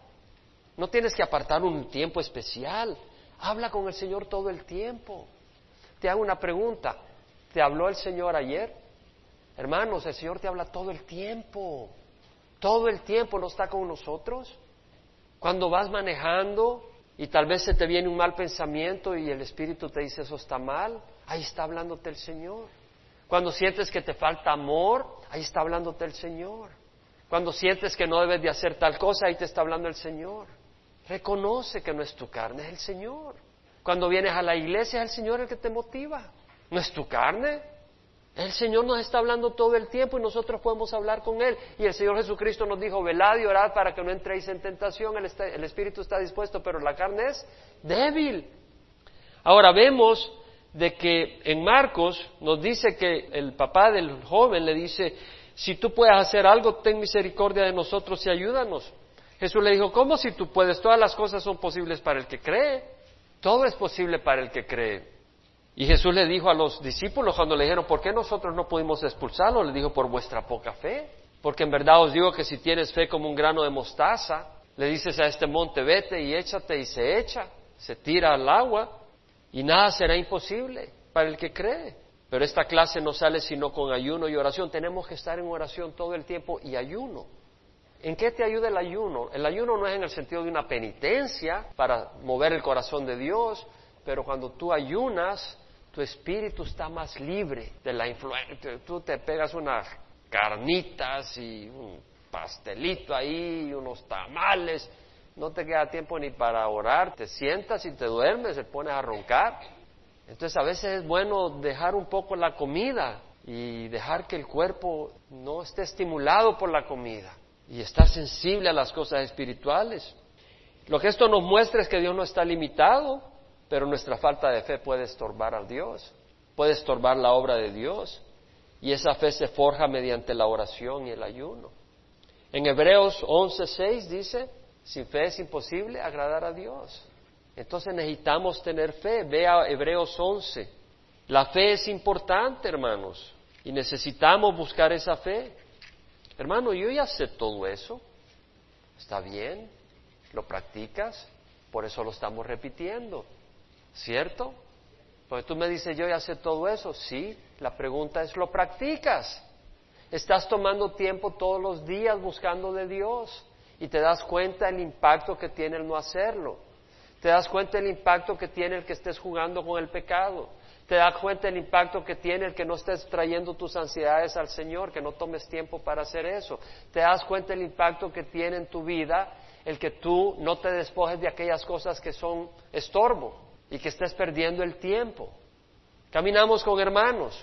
No tienes que apartar un tiempo especial. Habla con el Señor todo el tiempo. Te hago una pregunta. ¿Te habló el Señor ayer? Hermanos, el Señor te habla todo el tiempo. Todo el tiempo no está con nosotros. Cuando vas manejando y tal vez se te viene un mal pensamiento y el Espíritu te dice eso está mal, ahí está hablándote el Señor. Cuando sientes que te falta amor, ahí está hablándote el Señor. Cuando sientes que no debes de hacer tal cosa, ahí te está hablando el Señor. Reconoce que no es tu carne, es el Señor. Cuando vienes a la iglesia, es el Señor el que te motiva. No es tu carne, el Señor nos está hablando todo el tiempo y nosotros podemos hablar con Él. Y el Señor Jesucristo nos dijo, velad y orad para que no entréis en tentación. El, Espíritu está dispuesto, pero la carne es débil. Ahora vemos de que en Marcos nos dice que el papá del joven le dice, si tú puedes hacer algo, ten misericordia de nosotros y ayúdanos. Jesús le dijo, ¿cómo si tú puedes? Todas las cosas son posibles para el que cree. Todo es posible para el que cree. Y Jesús le dijo a los discípulos cuando le dijeron, ¿por qué nosotros no pudimos expulsarlo? Le dijo, por vuestra poca fe. Porque en verdad os digo que si tienes fe como un grano de mostaza, le dices a este monte, vete y échate y se echa, se tira al agua y nada será imposible para el que cree. Pero esta clase no sale sino con ayuno y oración. Tenemos que estar en oración todo el tiempo y ayuno. ¿En qué te ayuda el ayuno? El ayuno no es en el sentido de una penitencia para mover el corazón de Dios, pero cuando tú ayunas, tu espíritu está más libre de la influencia. Tú te pegas unas carnitas y un pastelito ahí, unos tamales, no te queda tiempo ni para orar, te sientas y te duermes, te pones a roncar. Entonces a veces es bueno dejar un poco la comida y dejar que el cuerpo no esté estimulado por la comida y estar sensible a las cosas espirituales. Lo que esto nos muestra es que Dios no está limitado, pero nuestra falta de fe puede estorbar a Dios, puede estorbar la obra de Dios. Y esa fe se forja mediante la oración y el ayuno. En Hebreos 11:6 dice, sin fe es imposible agradar a Dios. Entonces necesitamos tener fe. Vea Hebreos 11. La fe es importante, hermanos, y necesitamos buscar esa fe. Hermano, yo ya sé todo eso. ¿Está bien? ¿Lo practicas? Por eso lo estamos repitiendo. ¿Cierto? Porque tú me dices, yo ya sé todo eso. Sí, la pregunta es, ¿lo practicas? Estás tomando tiempo todos los días buscando de Dios y te das cuenta el impacto que tiene el no hacerlo. Te das cuenta el impacto que tiene el que estés jugando con el pecado. Te das cuenta el impacto que tiene el que no estés trayendo tus ansiedades al Señor, que no tomes tiempo para hacer eso. Te das cuenta el impacto que tiene en tu vida el que tú no te despojes de aquellas cosas que son estorbo y que estés perdiendo el tiempo. Caminamos con hermanos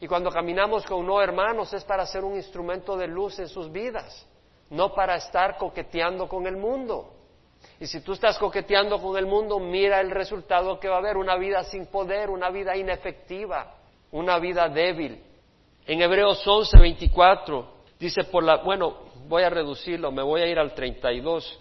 y cuando caminamos con no hermanos es para ser un instrumento de luz en sus vidas, no para estar coqueteando con el mundo. Y si tú estás coqueteando con el mundo, mira el resultado que va a haber, una vida sin poder, una vida inefectiva, una vida débil. En Hebreos 11, 24 dice por la, bueno, voy a reducirlo, me voy a ir al 32.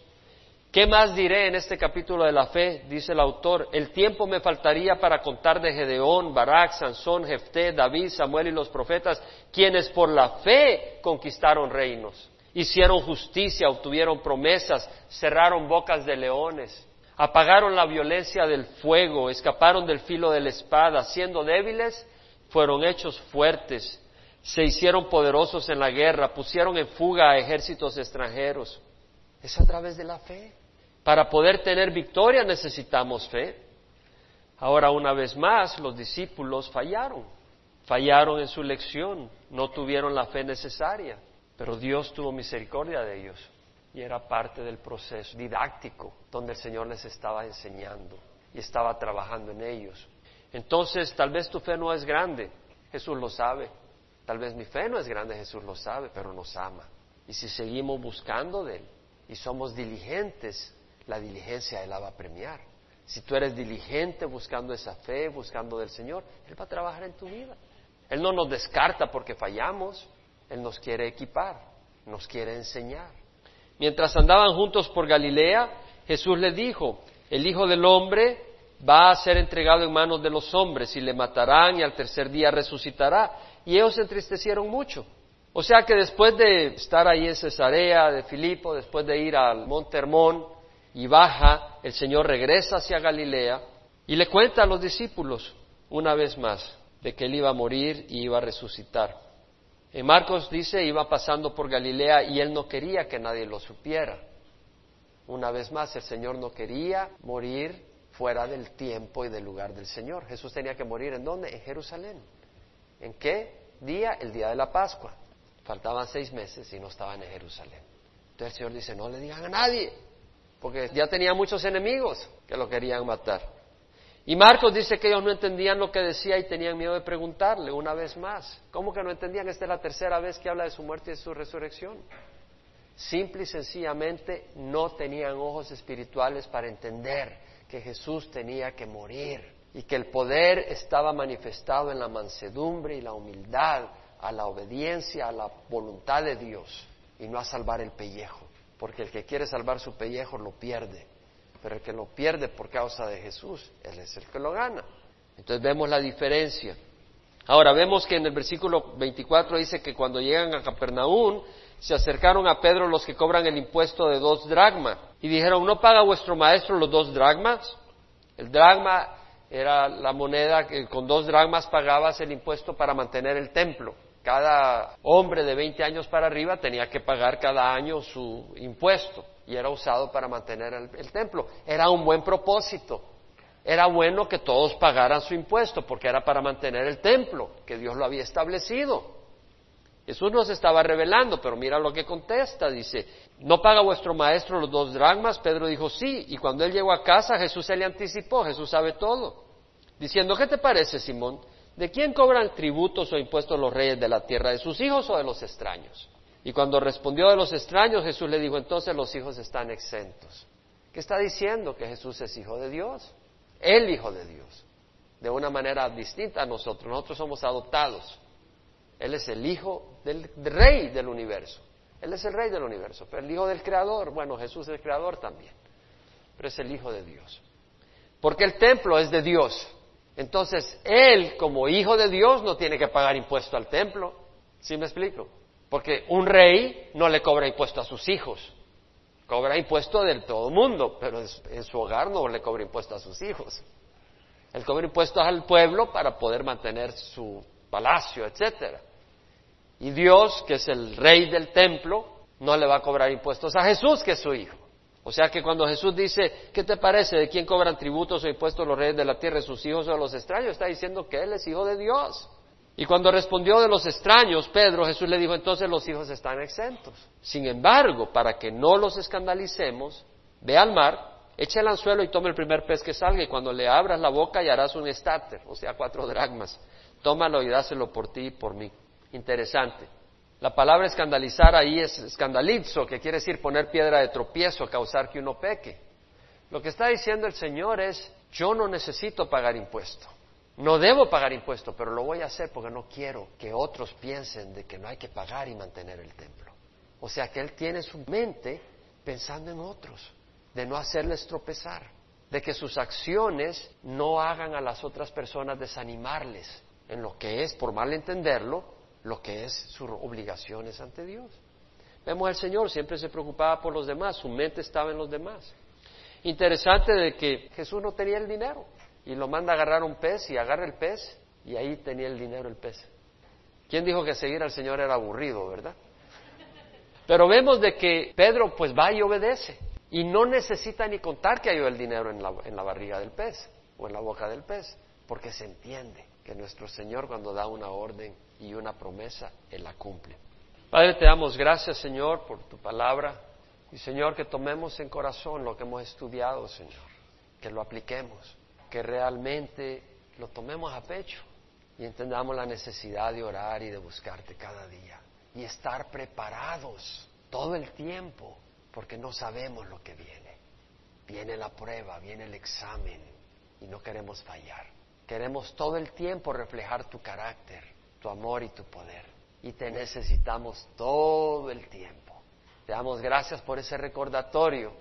¿Qué más diré en este capítulo de la fe? Dice el autor, el tiempo me faltaría para contar de Gedeón, Barak, Sansón, Jefté, David, Samuel y los profetas, quienes por la fe conquistaron reinos, hicieron justicia, obtuvieron promesas, cerraron bocas de leones, apagaron la violencia del fuego, escaparon del filo de la espada, siendo débiles, fueron hechos fuertes, se hicieron poderosos en la guerra, pusieron en fuga a ejércitos extranjeros. Es a través de la fe. Para poder tener victoria necesitamos fe. Ahora, una vez más, los discípulos fallaron, fallaron en su lección, no tuvieron la fe necesaria, pero Dios tuvo misericordia de ellos y era parte del proceso didáctico donde el Señor les estaba enseñando y estaba trabajando en ellos. Entonces, tal vez tu fe no es grande, Jesús lo sabe. Tal vez mi fe no es grande, Jesús lo sabe, pero nos ama. Y si seguimos buscando de Él y somos diligentes, la diligencia Él la va a premiar. Si tú eres diligente buscando esa fe, buscando del Señor, Él va a trabajar en tu vida. Él no nos descarta porque fallamos, Él nos quiere equipar, nos quiere enseñar. Mientras andaban juntos por Galilea, Jesús le dijo, el Hijo del Hombre va a ser entregado en manos de los hombres y le matarán y al tercer día resucitará. Y ellos se entristecieron mucho. O sea que después de estar ahí en Cesarea de Filipo, después de ir al Monte Hermón, y baja, el Señor regresa hacia Galilea y le cuenta a los discípulos una vez más de que él iba a morir y iba a resucitar. En Marcos dice, iba pasando por Galilea y él no quería que nadie lo supiera. Una vez más, el Señor no quería morir fuera del tiempo y del lugar del Señor. Jesús tenía que morir en dónde? En Jerusalén. ¿En qué día? El día de la Pascua. Faltaban seis meses y no estaban en Jerusalén. Entonces el Señor dice, no le digan a nadie porque ya tenía muchos enemigos que lo querían matar. Y Marcos dice que ellos no entendían lo que decía y tenían miedo de preguntarle una vez más. ¿Cómo que no entendían? Esta es la tercera vez que habla de su muerte y de su resurrección. Simple y sencillamente no tenían ojos espirituales para entender que Jesús tenía que morir y que el poder estaba manifestado en la mansedumbre y la humildad, a la obediencia, a la voluntad de Dios y no a salvar el pellejo porque el que quiere salvar su pellejo lo pierde, pero el que lo pierde por causa de Jesús, Él es el que lo gana. Entonces vemos la diferencia. Ahora vemos que en el versículo 24 dice que cuando llegan a Capernaum, se acercaron a Pedro los que cobran el impuesto de dos dragmas y dijeron, ¿no paga vuestro maestro los dos dragmas? El dragma era la moneda que con dos dragmas pagabas el impuesto para mantener el templo. Cada hombre de 20 años para arriba tenía que pagar cada año su impuesto y era usado para mantener el, templo. Era un buen propósito. Era bueno que todos pagaran su impuesto porque era para mantener el templo, que Dios lo había establecido. Jesús nos estaba revelando, pero mira lo que contesta, dice, ¿no paga vuestro maestro los dos dragmas? Pedro dijo, sí, y cuando él llegó a casa Jesús se le anticipó, Jesús sabe todo, diciendo, ¿qué te parece, Simón? ¿De quién cobran tributos o impuestos los reyes de la tierra? ¿De sus hijos o de los extraños? Y cuando respondió de los extraños, Jesús le dijo, entonces los hijos están exentos. ¿Qué está diciendo? Que Jesús es hijo de Dios, el hijo de Dios, de una manera distinta a nosotros. Nosotros somos adoptados. Él es el hijo del rey del universo. Él es el rey del universo, pero el hijo del creador, bueno, Jesús es el creador también, pero es el hijo de Dios. Porque el templo es de Dios, entonces, él, como hijo de Dios, no tiene que pagar impuesto al templo. ¿Sí me explico? Porque un rey no le cobra impuesto a sus hijos. Cobra impuesto del todo mundo, pero en su hogar no le cobra impuesto a sus hijos. Él cobra impuestos al pueblo para poder mantener su palacio, etcétera. Y Dios, que es el rey del templo, no le va a cobrar impuestos a Jesús, que es su hijo. O sea que cuando Jesús dice, ¿qué te parece? ¿De quién cobran tributos o impuestos los reyes de la tierra, sus hijos o los extraños? Está diciendo que Él es hijo de Dios. Y cuando respondió de los extraños, Pedro, Jesús le dijo, entonces los hijos están exentos. Sin embargo, para que no los escandalicemos, ve al mar, echa el anzuelo y toma el primer pez que salga, y cuando le abras la boca y harás un estáter, o sea, cuatro dragmas. Tómalo y dáselo por ti y por mí. Interesante. La palabra escandalizar ahí es escandalizo, que quiere decir poner piedra de tropiezo, causar que uno peque. Lo que está diciendo el Señor es, yo no necesito pagar impuesto. No debo pagar impuesto, pero lo voy a hacer porque no quiero que otros piensen de que no hay que pagar y mantener el templo. O sea que Él tiene su mente pensando en otros. de no hacerles tropezar, de que sus acciones no hagan a las otras personas desanimarles en lo que es, por mal entenderlo, lo que es sus obligaciones ante Dios. Vemos al Señor, siempre se preocupaba por los demás, su mente estaba en los demás. Interesante de que Jesús no tenía el dinero y lo manda a agarrar un pez y agarra el pez y ahí tenía el dinero el pez. ¿Quién dijo que seguir al Señor era aburrido, verdad? Pero vemos de que Pedro pues va y obedece y no necesita ni contar que halló el dinero en la, en la barriga del pez o en la boca del pez, porque se entiende que nuestro Señor cuando da una orden y una promesa, Él la cumple. Padre, te damos gracias, Señor, por tu palabra. Y, Señor, que tomemos en corazón lo que hemos estudiado, Señor. Que lo apliquemos. Que realmente lo tomemos a pecho. Y entendamos la necesidad de orar y de buscarte cada día. Y estar preparados todo el tiempo. Porque no sabemos lo que viene. Viene la prueba, viene el examen. Y no queremos fallar. Queremos todo el tiempo reflejar tu carácter, tu amor y tu poder y te necesitamos todo el tiempo. Te damos gracias por ese recordatorio,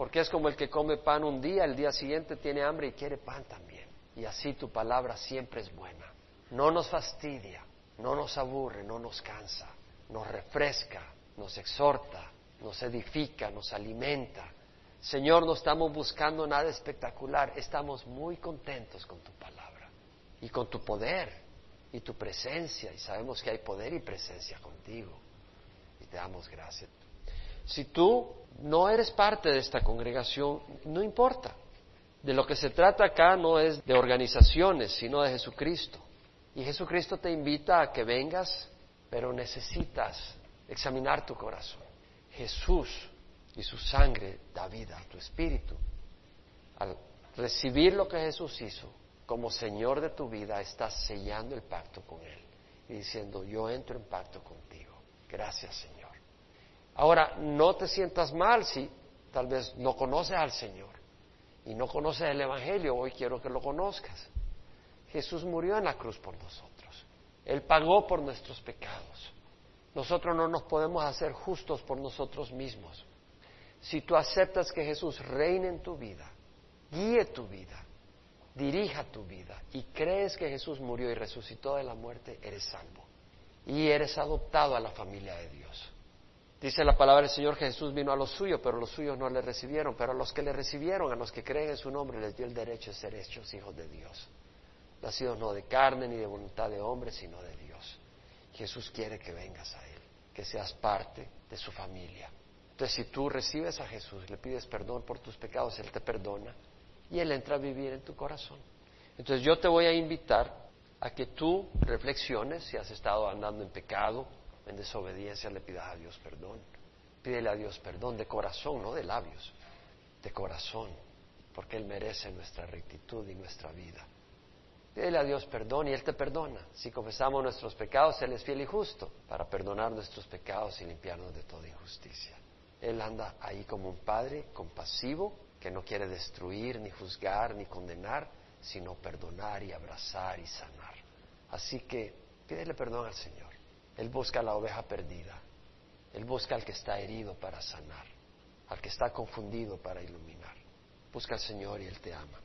porque es como el que come pan un día, el día siguiente tiene hambre y quiere pan también. Y así tu palabra siempre es buena. No nos fastidia, no nos aburre, no nos cansa, nos refresca, nos exhorta, nos edifica, nos alimenta. Señor, no estamos buscando nada espectacular, estamos muy contentos con tu palabra y con tu poder y tu presencia, y sabemos que hay poder y presencia contigo, y te damos gracias. Si tú no eres parte de esta congregación, no importa. De lo que se trata acá no es de organizaciones, sino de Jesucristo. Y Jesucristo te invita a que vengas, pero necesitas examinar tu corazón. Jesús y su sangre da vida a tu espíritu. Al recibir lo que Jesús hizo, como Señor de tu vida, estás sellando el pacto con Él y diciendo, yo entro en pacto contigo. Gracias, Señor. Ahora, no te sientas mal si tal vez no conoces al Señor y no conoces el Evangelio. Hoy quiero que lo conozcas. Jesús murió en la cruz por nosotros. Él pagó por nuestros pecados. Nosotros no nos podemos hacer justos por nosotros mismos. Si tú aceptas que Jesús reine en tu vida, guíe tu vida, dirija tu vida y crees que Jesús murió y resucitó de la muerte, eres salvo. Y eres adoptado a la familia de Dios. Dice la palabra del Señor Jesús vino a los suyos, pero los suyos no le recibieron. Pero a los que le recibieron, a los que creen en su nombre, les dio el derecho de ser hechos hijos de Dios. Nacidos no de carne ni de voluntad de hombre, sino de Dios. Jesús quiere que vengas a Él, que seas parte de su familia. Entonces, si tú recibes a Jesús, le pides perdón por tus pecados, Él te perdona y Él entra a vivir en tu corazón. Entonces yo te voy a invitar a que tú reflexiones si has estado andando en pecado, en desobediencia, le pidas a Dios perdón. Pídele a Dios perdón de corazón, no de labios, de corazón, porque Él merece nuestra rectitud y nuestra vida. Pídele a Dios perdón y Él te perdona. Si confesamos nuestros pecados, Él es fiel y justo para perdonar nuestros pecados y limpiarnos de toda injusticia. Él anda ahí como un Padre compasivo que no quiere destruir, ni juzgar, ni condenar, sino perdonar y abrazar y sanar. Así que pídele perdón al Señor. Él busca a la oveja perdida. Él busca al que está herido para sanar, al que está confundido para iluminar. Busca al Señor y Él te ama.